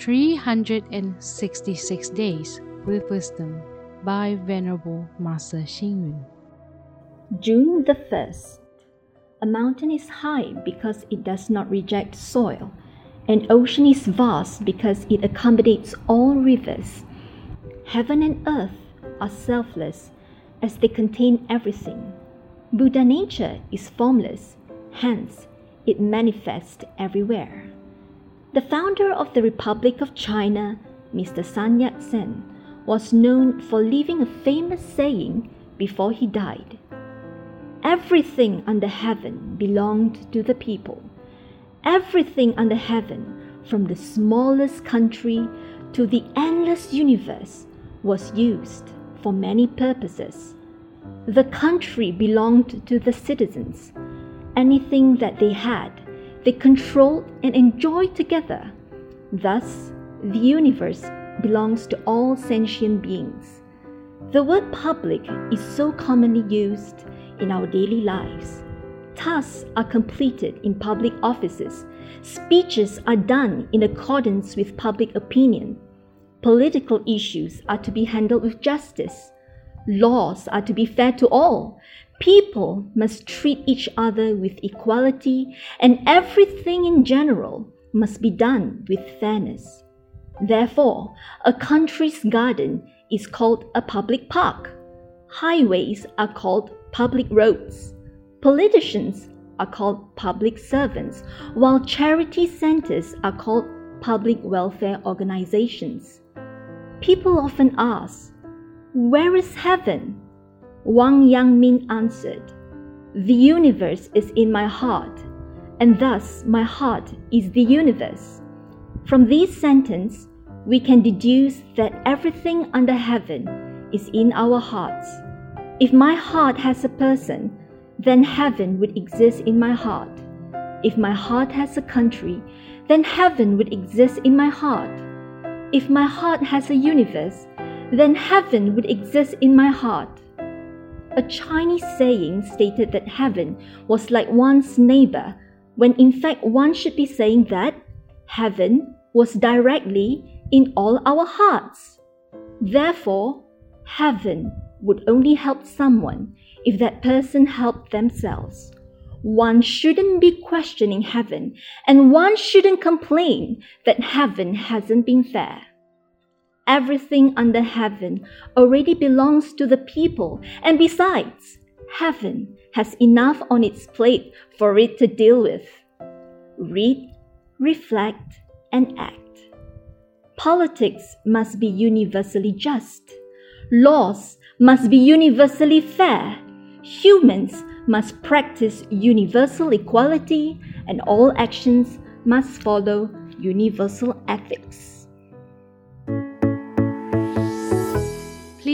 366 Days with Wisdom by Venerable Master Xing. June the 1st. A mountain is high because it does not reject soil. An ocean is vast because it accommodates all rivers. Heaven and earth are selfless as they contain everything. Buddha nature is formless, hence, it manifests everywhere. The founder of the Republic of China, Mr. Sun Yat sen, was known for leaving a famous saying before he died Everything under heaven belonged to the people. Everything under heaven, from the smallest country to the endless universe, was used for many purposes. The country belonged to the citizens. Anything that they had, they control and enjoy together. Thus, the universe belongs to all sentient beings. The word public is so commonly used in our daily lives. Tasks are completed in public offices. Speeches are done in accordance with public opinion. Political issues are to be handled with justice. Laws are to be fair to all. People must treat each other with equality, and everything in general must be done with fairness. Therefore, a country's garden is called a public park. Highways are called public roads. Politicians are called public servants, while charity centers are called public welfare organizations. People often ask, Where is heaven? Wang Yangming answered, The universe is in my heart, and thus my heart is the universe. From this sentence, we can deduce that everything under heaven is in our hearts. If my heart has a person, then heaven would exist in my heart. If my heart has a country, then heaven would exist in my heart. If my heart has a universe, then heaven would exist in my heart. A Chinese saying stated that heaven was like one's neighbor, when in fact one should be saying that heaven was directly in all our hearts. Therefore, heaven would only help someone if that person helped themselves. One shouldn't be questioning heaven, and one shouldn't complain that heaven hasn't been fair. Everything under heaven already belongs to the people, and besides, heaven has enough on its plate for it to deal with. Read, reflect, and act. Politics must be universally just. Laws must be universally fair. Humans must practice universal equality, and all actions must follow universal ethics.